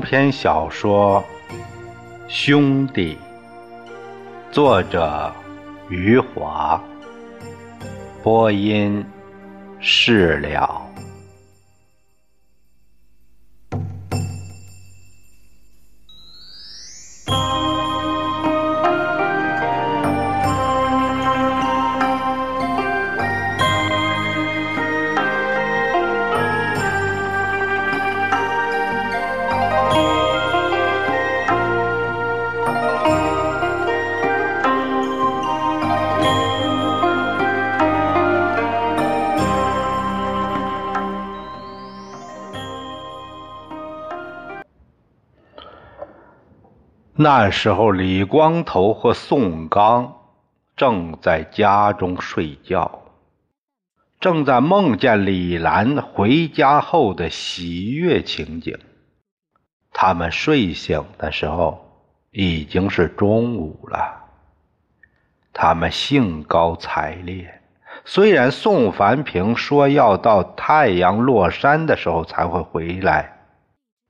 篇小说《兄弟》，作者余华，播音释了。那时候，李光头和宋刚正在家中睡觉，正在梦见李兰回家后的喜悦情景。他们睡醒的时候已经是中午了。他们兴高采烈，虽然宋凡平说要到太阳落山的时候才会回来，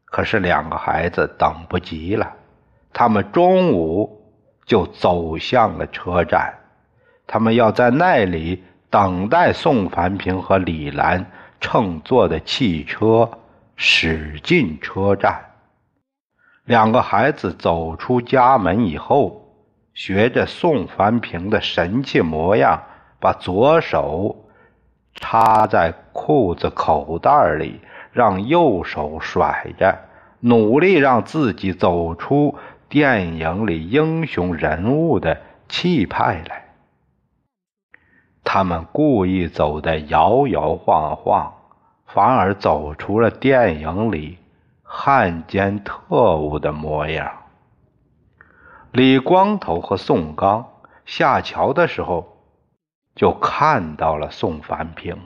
可是两个孩子等不及了。他们中午就走向了车站，他们要在那里等待宋凡平和李兰乘坐的汽车驶进车站。两个孩子走出家门以后，学着宋凡平的神气模样，把左手插在裤子口袋里，让右手甩着，努力让自己走出。电影里英雄人物的气派来，他们故意走得摇摇晃晃，反而走出了电影里汉奸特务的模样。李光头和宋刚下桥的时候，就看到了宋凡平，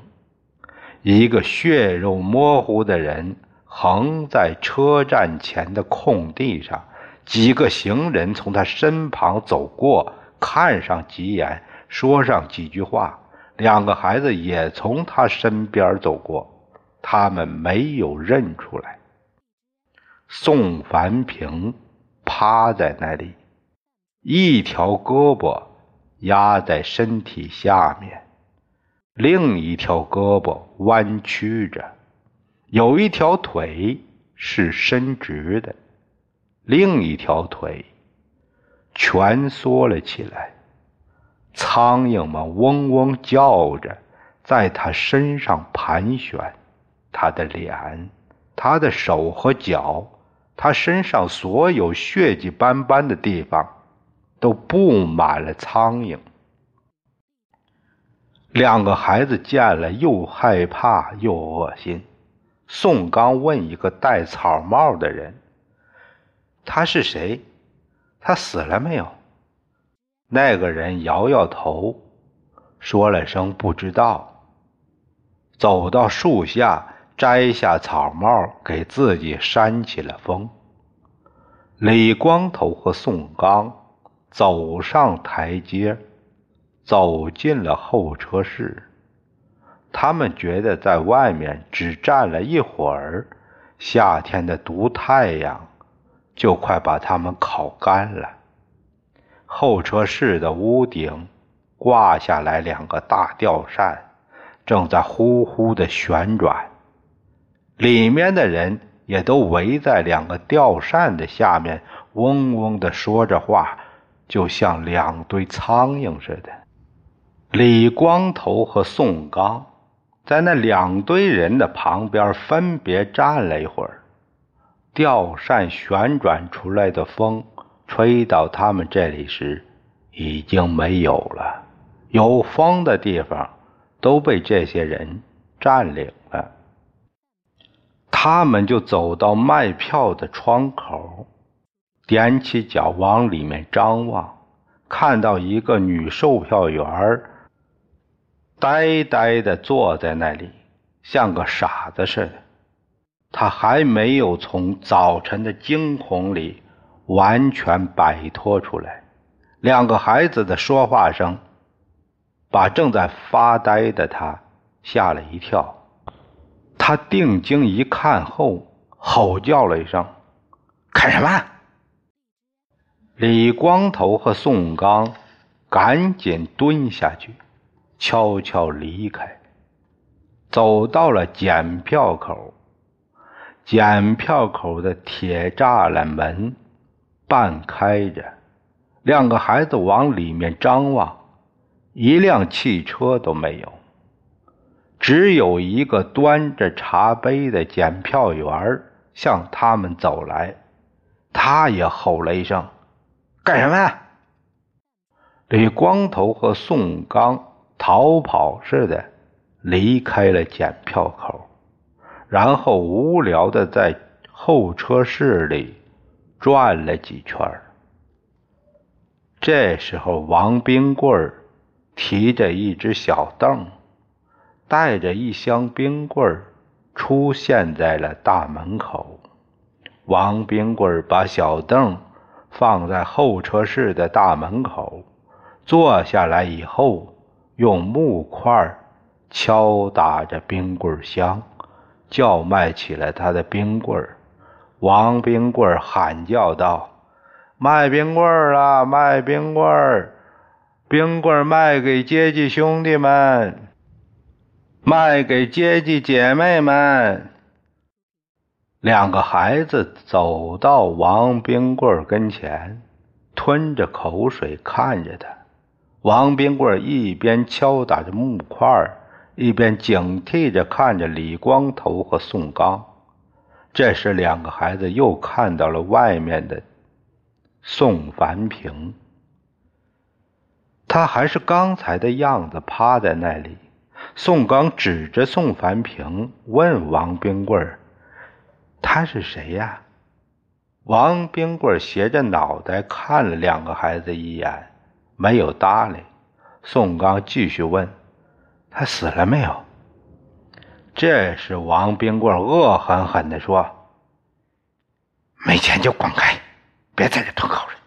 一个血肉模糊的人横在车站前的空地上。几个行人从他身旁走过，看上几眼，说上几句话。两个孩子也从他身边走过，他们没有认出来。宋凡平趴在那里，一条胳膊压在身体下面，另一条胳膊弯曲着，有一条腿是伸直的。另一条腿蜷缩了起来，苍蝇们嗡嗡叫着，在他身上盘旋。他的脸、他的手和脚，他身上所有血迹斑斑的地方，都布满了苍蝇。两个孩子见了，又害怕又恶心。宋刚问一个戴草帽的人。他是谁？他死了没有？那个人摇摇头，说了声不知道，走到树下，摘下草帽，给自己扇起了风。李光头和宋刚走上台阶，走进了候车室。他们觉得在外面只站了一会儿，夏天的毒太阳。就快把他们烤干了。候车室的屋顶挂下来两个大吊扇，正在呼呼的旋转，里面的人也都围在两个吊扇的下面，嗡嗡的说着话，就像两堆苍蝇似的。李光头和宋刚在那两堆人的旁边分别站了一会儿。吊扇旋转出来的风，吹到他们这里时，已经没有了。有风的地方都被这些人占领了。他们就走到卖票的窗口，踮起脚往里面张望，看到一个女售票员呆呆的坐在那里，像个傻子似的。他还没有从早晨的惊恐里完全摆脱出来。两个孩子的说话声把正在发呆的他吓了一跳。他定睛一看后，吼叫了一声：“看什么？李光头和宋刚赶紧蹲下去，悄悄离开，走到了检票口。检票口的铁栅栏门半开着，两个孩子往里面张望，一辆汽车都没有，只有一个端着茶杯的检票员向他们走来。他也吼了一声：“干什么呀？”李光头和宋刚逃跑似的离开了检票口。然后无聊的在候车室里转了几圈这时候，王冰棍提着一只小凳，带着一箱冰棍出现在了大门口。王冰棍把小凳放在候车室的大门口，坐下来以后，用木块敲打着冰棍箱。叫卖起了他的冰棍儿，王冰棍儿喊叫道：“卖冰棍儿了，卖冰棍儿！冰棍儿卖给阶级兄弟们，卖给阶级姐妹们。”两个孩子走到王冰棍儿跟前，吞着口水看着他。王冰棍儿一边敲打着木块儿。一边警惕着看着李光头和宋刚，这时两个孩子又看到了外面的宋凡平，他还是刚才的样子，趴在那里。宋刚指着宋凡平问王冰棍儿：“他是谁呀？”王冰棍儿斜着脑袋看了两个孩子一眼，没有搭理。宋刚继续问。他死了没有？这时，王冰棍恶狠狠地说：“没钱就滚开，别在这吞口水。”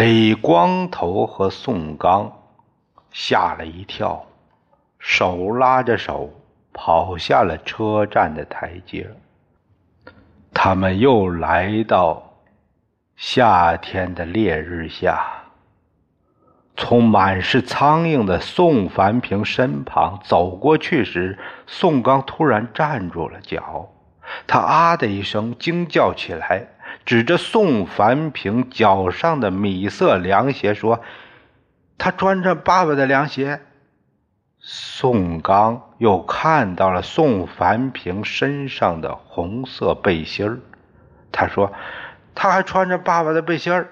李光头和宋刚吓了一跳，手拉着手跑下了车站的台阶。他们又来到夏天的烈日下。从满是苍蝇的宋凡平身旁走过去时，宋刚突然站住了脚，他啊的一声惊叫起来，指着宋凡平脚上的米色凉鞋说：“他穿着爸爸的凉鞋。”宋刚又看到了宋凡平身上的红色背心儿，他说：“他还穿着爸爸的背心儿。”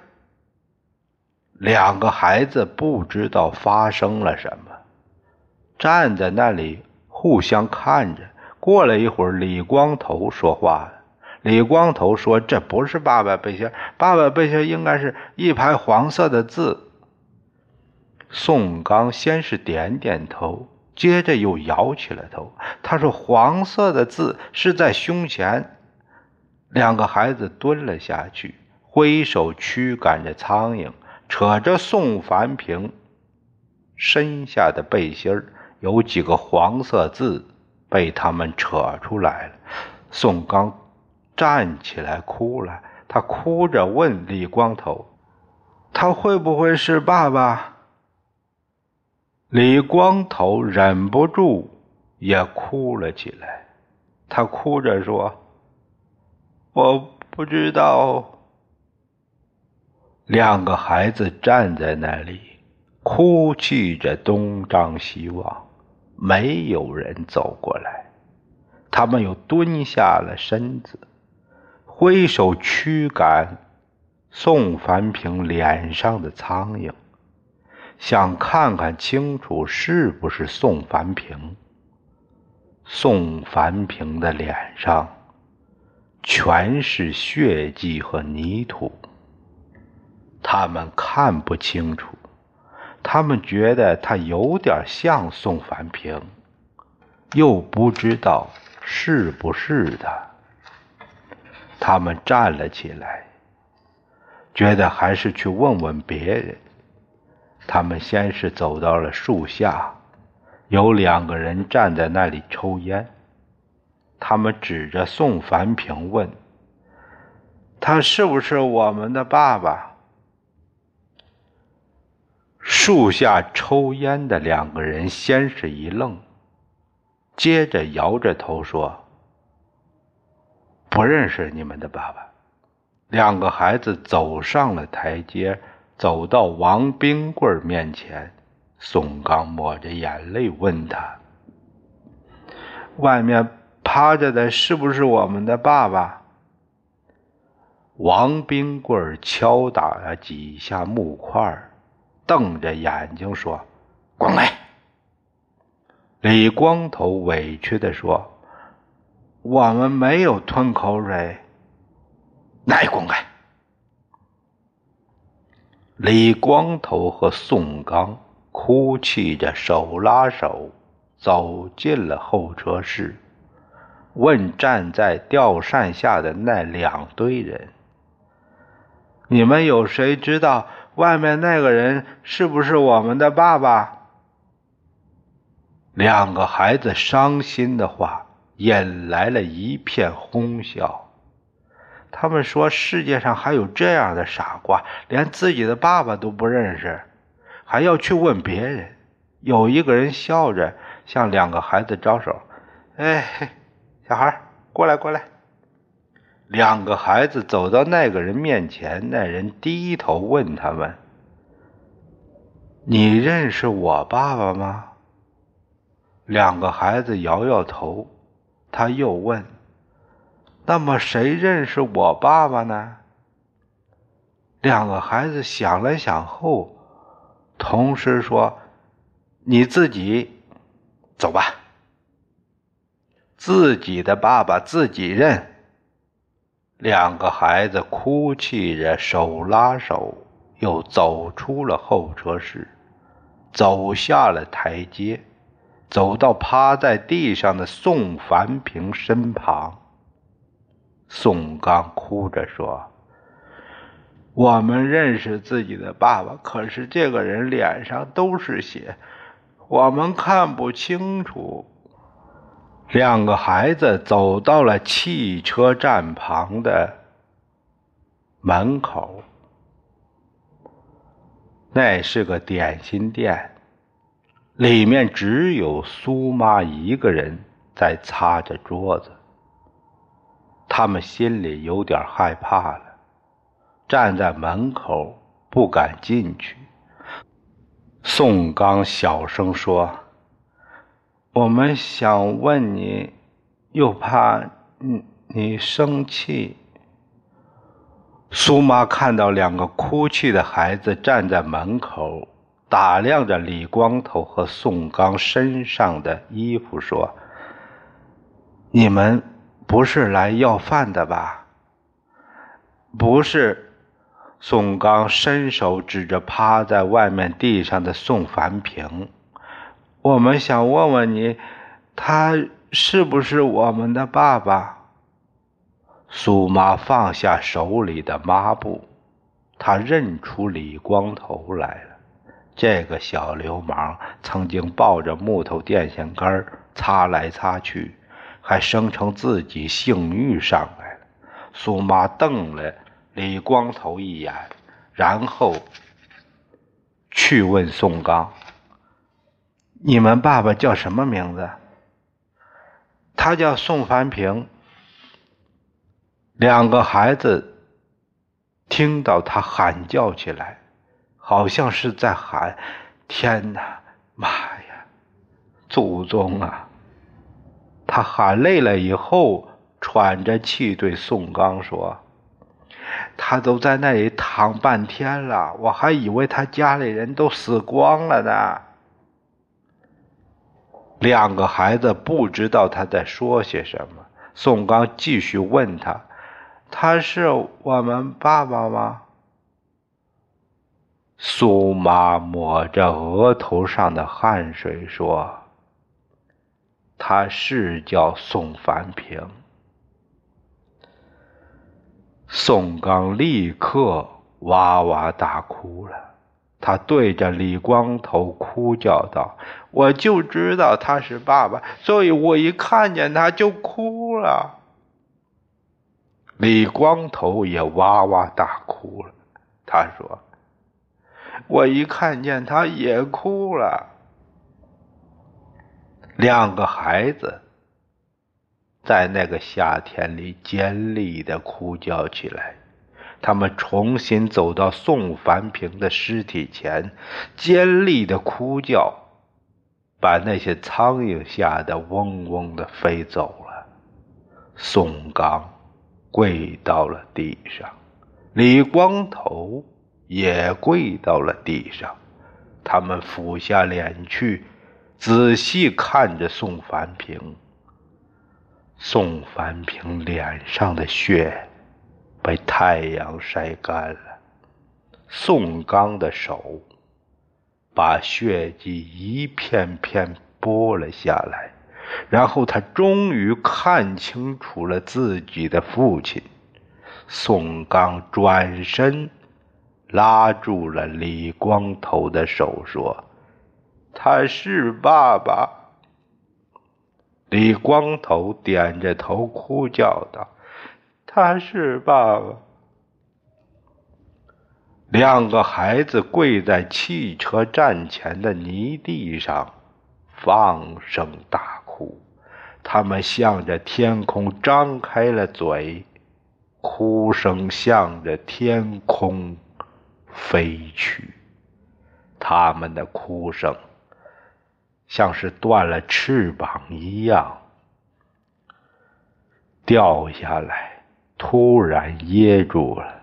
两个孩子不知道发生了什么，站在那里互相看着。过了一会儿，李光头说话了。李光头说：“这不是爸爸背心，爸爸背心应该是一排黄色的字。”宋刚先是点点头，接着又摇起了头。他说：“黄色的字是在胸前。”两个孩子蹲了下去，挥手驱赶着苍蝇。扯着宋凡平身下的背心有几个黄色字被他们扯出来了。宋刚站起来哭了，他哭着问李光头：“他会不会是爸爸？”李光头忍不住也哭了起来，他哭着说：“我不知道。”两个孩子站在那里，哭泣着东张西望，没有人走过来。他们又蹲下了身子，挥手驱赶宋凡平脸上的苍蝇，想看看清楚是不是宋凡平。宋凡平的脸上全是血迹和泥土。他们看不清楚，他们觉得他有点像宋凡平，又不知道是不是他。他们站了起来，觉得还是去问问别人。他们先是走到了树下，有两个人站在那里抽烟。他们指着宋凡平问：“他是不是我们的爸爸？树下抽烟的两个人先是一愣，接着摇着头说：“不认识你们的爸爸。”两个孩子走上了台阶，走到王冰棍面前。宋刚抹着眼泪问他：“外面趴着的是不是我们的爸爸？”王冰棍敲打了几下木块，瞪着眼睛说：“滚开！”李光头委屈地说：“我们没有吞口水。”那你滚开！李光头和宋刚。哭泣着，手拉手走进了候车室，问站在吊扇下的那两堆人：“你们有谁知道外面那个人是不是我们的爸爸？”两个孩子伤心的话引来了一片哄笑。他们说：“世界上还有这样的傻瓜，连自己的爸爸都不认识。”还要去问别人。有一个人笑着向两个孩子招手：“哎，小孩，过来，过来。”两个孩子走到那个人面前，那人低头问他们：“你认识我爸爸吗？”两个孩子摇摇头。他又问：“那么谁认识我爸爸呢？”两个孩子想了想后。同时说：“你自己走吧，自己的爸爸自己认。”两个孩子哭泣着，手拉手，又走出了候车室，走下了台阶，走到趴在地上的宋凡平身旁。宋刚哭着说。我们认识自己的爸爸，可是这个人脸上都是血，我们看不清楚。两个孩子走到了汽车站旁的门口，那是个点心店，里面只有苏妈一个人在擦着桌子。他们心里有点害怕了。站在门口不敢进去。宋刚小声说：“我们想问你，又怕你你生气。”苏妈看到两个哭泣的孩子站在门口，打量着李光头和宋刚身上的衣服，说：“你们不是来要饭的吧？”“不是。”宋刚伸手指着趴在外面地上的宋凡平：“我们想问问你，他是不是我们的爸爸？”苏妈放下手里的抹布，她认出李光头来了。这个小流氓曾经抱着木头电线杆擦来擦去，还声称自己性欲上来了。苏妈瞪了。李光头一眼，然后去问宋刚：“你们爸爸叫什么名字？”他叫宋凡平。两个孩子听到他喊叫起来，好像是在喊：“天哪，妈呀，祖宗啊！”他喊累了以后，喘着气对宋刚说。他都在那里躺半天了，我还以为他家里人都死光了呢。两个孩子不知道他在说些什么。宋刚继续问他：“他是我们爸爸吗？”苏妈抹着额头上的汗水说：“他是叫宋凡平。”宋刚立刻哇哇大哭了，他对着李光头哭叫道：“我就知道他是爸爸，所以我一看见他就哭了。”李光头也哇哇大哭了。他说：“我一看见他也哭了。”两个孩子在那个夏天里尖利的哭叫起来。他们重新走到宋凡平的尸体前，尖利的哭叫，把那些苍蝇吓得嗡嗡的飞走了。宋刚跪到了地上，李光头也跪到了地上，他们俯下脸去，仔细看着宋凡平。宋凡平脸上的血。被太阳晒干了，宋刚的手把血迹一片片剥了下来，然后他终于看清楚了自己的父亲。宋刚转身拉住了李光头的手，说：“他是爸爸。”李光头点着头，哭叫道。他是爸爸。两个孩子跪在汽车站前的泥地上，放声大哭。他们向着天空张开了嘴，哭声向着天空飞去。他们的哭声像是断了翅膀一样掉下来。突然噎住了，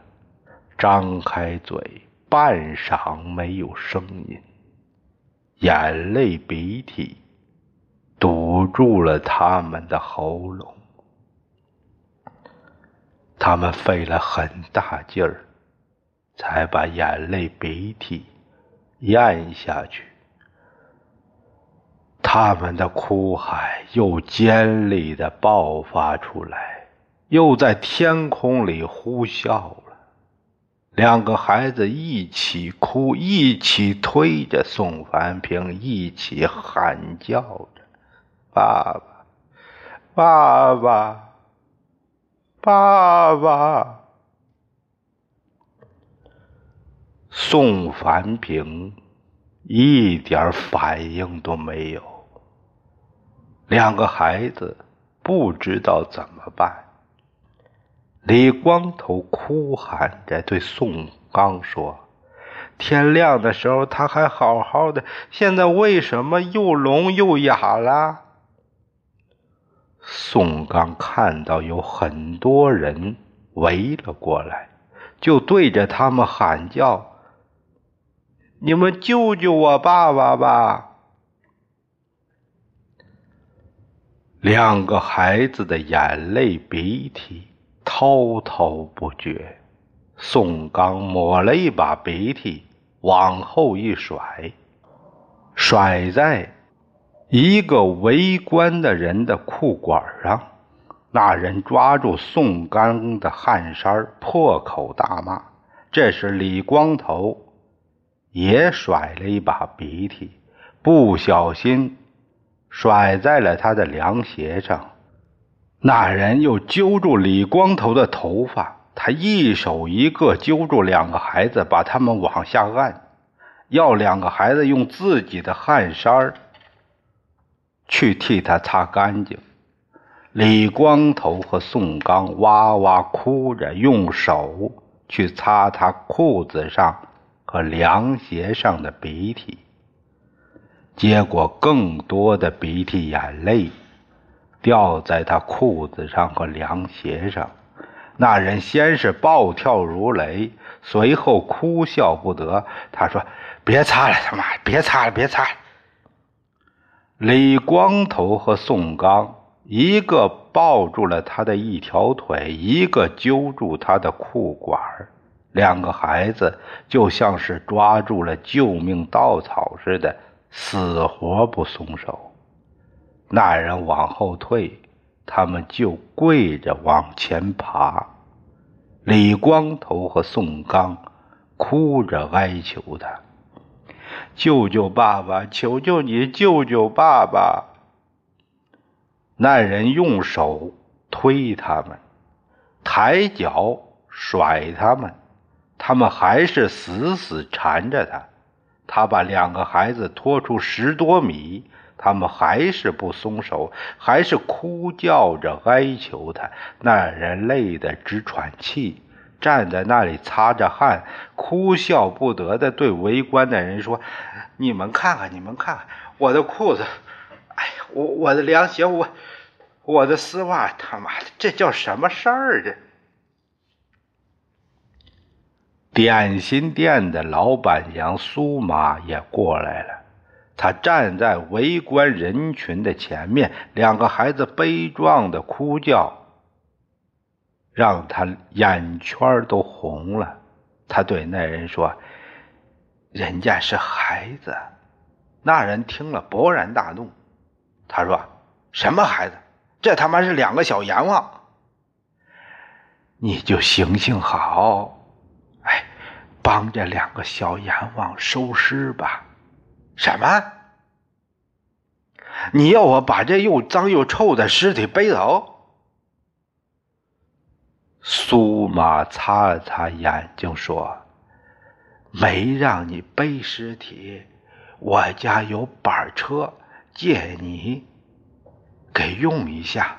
张开嘴，半晌没有声音，眼泪鼻涕堵住了他们的喉咙，他们费了很大劲儿，才把眼泪鼻涕咽下去。他们的哭喊又尖利的爆发出来。又在天空里呼啸了，两个孩子一起哭，一起推着宋凡平，一起喊叫着：“爸爸，爸爸，爸爸！”宋凡平一点反应都没有，两个孩子不知道怎么办。李光头哭喊着对宋刚说：“天亮的时候他还好好的，现在为什么又聋又哑了？”宋刚看到有很多人围了过来，就对着他们喊叫：“你们救救我爸爸吧！”两个孩子的眼泪鼻涕。滔滔不绝，宋刚抹了一把鼻涕，往后一甩，甩在一个围观的人的裤管上。那人抓住宋刚的汗衫，破口大骂。这时李光头也甩了一把鼻涕，不小心甩在了他的凉鞋上。那人又揪住李光头的头发，他一手一个揪住两个孩子，把他们往下按，要两个孩子用自己的汗衫去替他擦干净。李光头和宋刚哇哇哭着，用手去擦他裤子上和凉鞋上的鼻涕，结果更多的鼻涕眼泪。掉在他裤子上和凉鞋上，那人先是暴跳如雷，随后哭笑不得。他说：“别擦了，他妈，别擦了，别擦了。”李光头和宋刚，一个抱住了他的一条腿，一个揪住他的裤管两个孩子就像是抓住了救命稻草似的，死活不松手。那人往后退，他们就跪着往前爬。李光头和宋刚哭着哀求他：“救救爸爸！求求你救救爸爸！”那人用手推他们，抬脚甩他们，他们还是死死缠着他。他把两个孩子拖出十多米，他们还是不松手，还是哭叫着哀求他。那人累得直喘气，站在那里擦着汗，哭笑不得的对围观的人说：“你们看看，你们看看我的裤子，哎呀，我我的凉鞋，我我的丝袜，他妈的，这叫什么事儿？这！”点心店的老板娘苏妈也过来了，他站在围观人群的前面，两个孩子悲壮的哭叫，让他眼圈都红了。他对那人说：“人家是孩子。”那人听了勃然大怒，他说：“什么孩子？这他妈是两个小阎王！你就行行好。”哎帮这两个小阎王收尸吧！什么？你要我把这又脏又臭的尸体背走？苏玛擦了擦眼睛说：“没让你背尸体，我家有板车，借你给用一下。”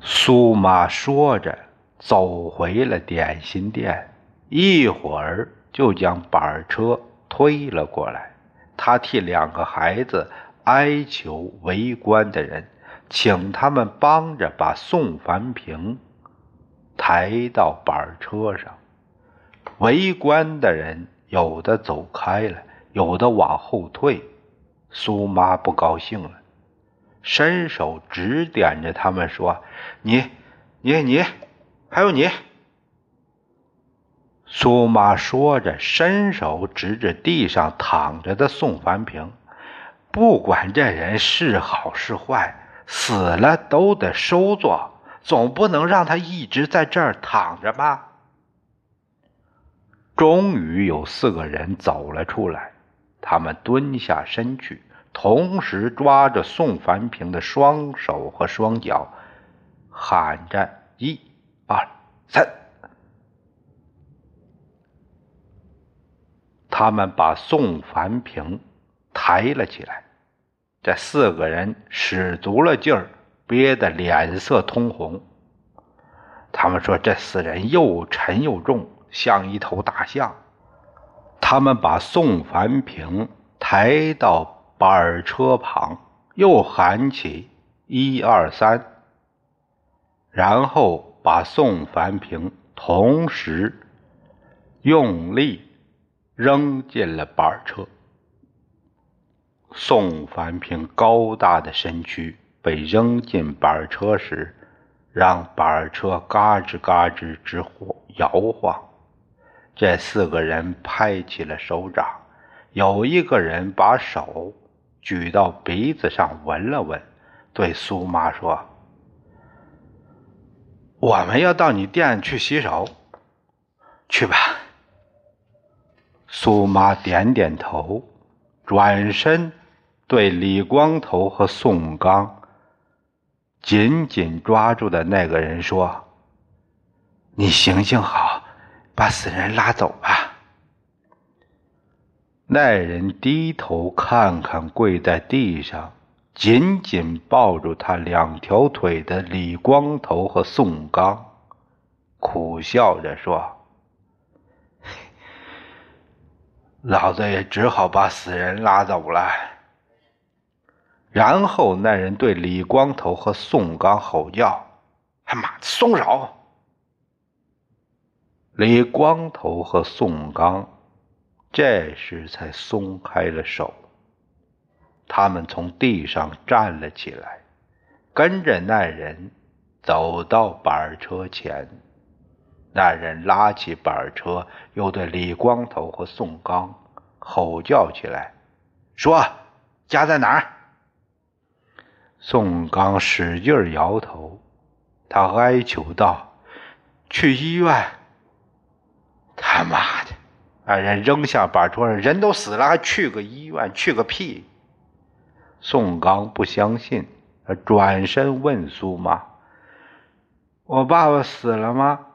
苏玛说着，走回了点心店。一会儿就将板车推了过来，他替两个孩子哀求围观的人，请他们帮着把宋凡平抬到板车上。围观的人有的走开了，有的往后退。苏妈不高兴了，伸手指点着他们说：“你、你、你，还有你。”苏妈说着，伸手指着地上躺着的宋凡平，不管这人是好是坏，死了都得收作，总不能让他一直在这儿躺着吧。终于有四个人走了出来，他们蹲下身去，同时抓着宋凡平的双手和双脚，喊着：“一、二、三。”他们把宋凡平抬了起来，这四个人使足了劲儿，憋得脸色通红。他们说：“这四人又沉又重，像一头大象。”他们把宋凡平抬到板车旁，又喊起“一二三”，然后把宋凡平同时用力。扔进了板车。宋凡平高大的身躯被扔进板车时，让板车嘎吱嘎吱直晃摇晃。这四个人拍起了手掌，有一个人把手举到鼻子上闻了闻，对苏妈说：“我们要到你店去洗手，去吧。”苏妈点点头，转身对李光头和宋刚紧紧抓住的那个人说：“你行行好，把死人拉走吧。”那人低头看看跪在地上、紧紧抱住他两条腿的李光头和宋刚，苦笑着说。老子也只好把死人拉走了。然后那人对李光头和宋刚吼叫：“他妈的，松手！”李光头和宋刚这时才松开了手。他们从地上站了起来，跟着那人走到板车前。那人拉起板车，又对李光头和宋刚吼叫起来，说：“家在哪儿？”宋刚使劲摇头，他哀求道：“去医院。”他妈的！那人扔下板车上，人都死了，还去个医院？去个屁！宋刚不相信，他转身问苏妈。我爸爸死了吗？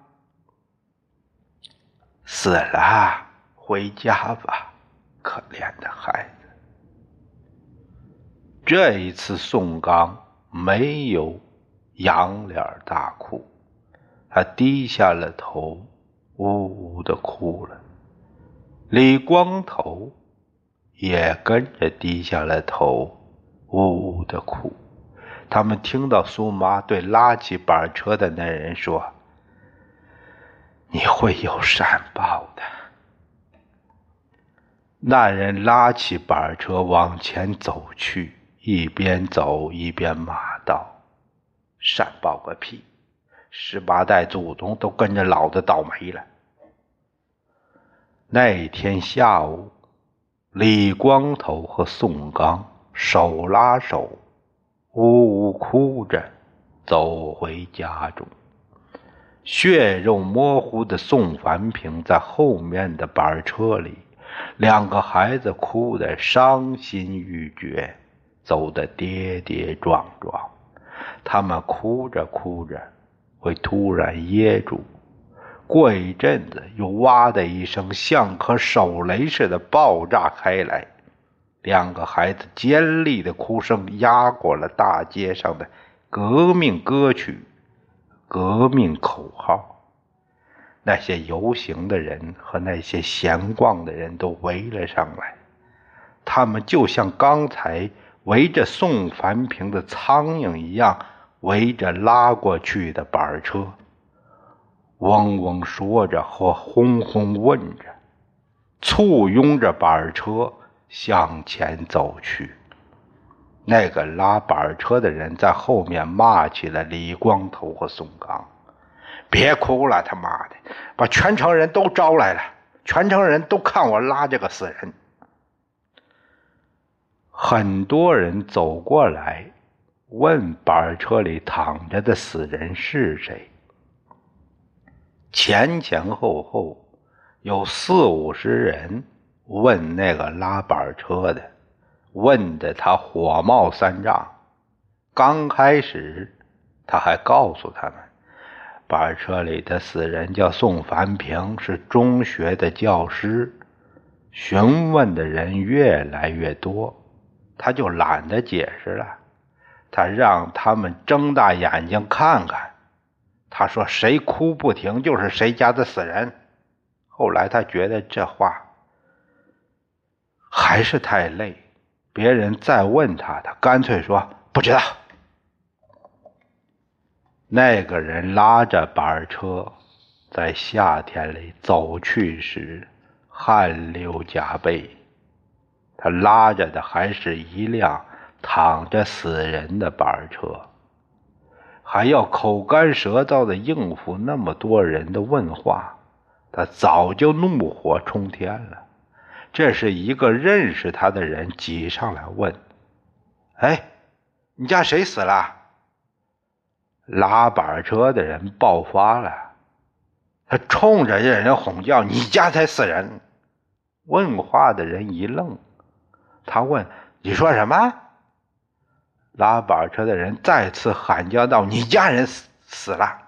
死了，回家吧，可怜的孩子。这一次，宋刚没有仰脸大哭，他低下了头，呜呜的哭了。李光头也跟着低下了头，呜呜的哭。他们听到苏妈对拉起板车的那人说：“你会有善报的。”那人拉起板车往前走去。一边走一边骂道：“善报个屁！十八代祖宗都跟着老子倒霉了。”那天下午，李光头和宋刚手拉手，呜呜哭着走回家中。血肉模糊的宋凡平在后面的板车里，两个孩子哭得伤心欲绝。走得跌跌撞撞，他们哭着哭着，会突然噎住，过一阵子又哇的一声，像颗手雷似的爆炸开来。两个孩子尖利的哭声压过了大街上的革命歌曲、革命口号。那些游行的人和那些闲逛的人都围了上来，他们就像刚才。围着宋凡平的苍蝇一样，围着拉过去的板车，嗡嗡说着或轰轰问着，簇拥着板车向前走去。那个拉板车的人在后面骂起了李光头和宋刚：“别哭了，他妈的，把全城人都招来了，全城人都看我拉这个死人。”很多人走过来，问板车里躺着的死人是谁。前前后后有四五十人问那个拉板车的，问的他火冒三丈。刚开始他还告诉他们，板车里的死人叫宋凡平，是中学的教师。询问的人越来越多。他就懒得解释了，他让他们睁大眼睛看看。他说：“谁哭不停，就是谁家的死人。”后来他觉得这话还是太累，别人再问他，他干脆说：“不知道。”那个人拉着板车在夏天里走去时，汗流浃背。他拉着的还是一辆躺着死人的板车，还要口干舌燥的应付那么多人的问话，他早就怒火冲天了。这是一个认识他的人挤上来问：“哎，你家谁死了？”拉板车的人爆发了，他冲着这人吼叫：“你家才死人！”问话的人一愣。他问：“你说什么？”拉板车的人再次喊叫道：“你家人死死了！”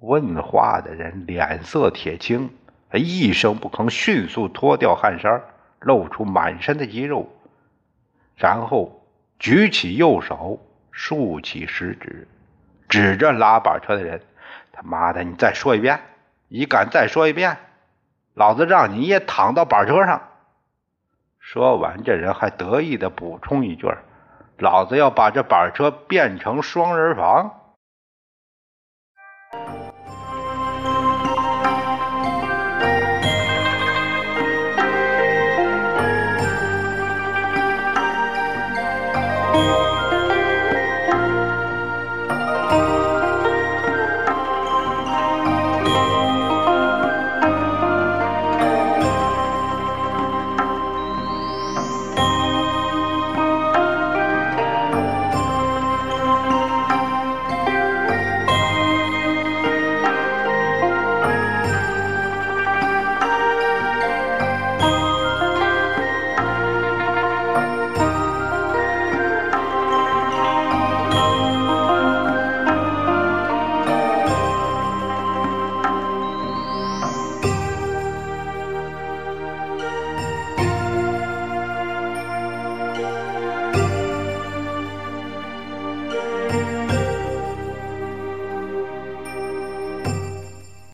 问话的人脸色铁青，他一声不吭，迅速脱掉汗衫，露出满身的肌肉，然后举起右手，竖起食指，指着拉板车的人：“他妈的，你再说一遍！你敢再说一遍，老子让你也躺到板车上！”说完，这人还得意的补充一句：“老子要把这板车变成双人房。”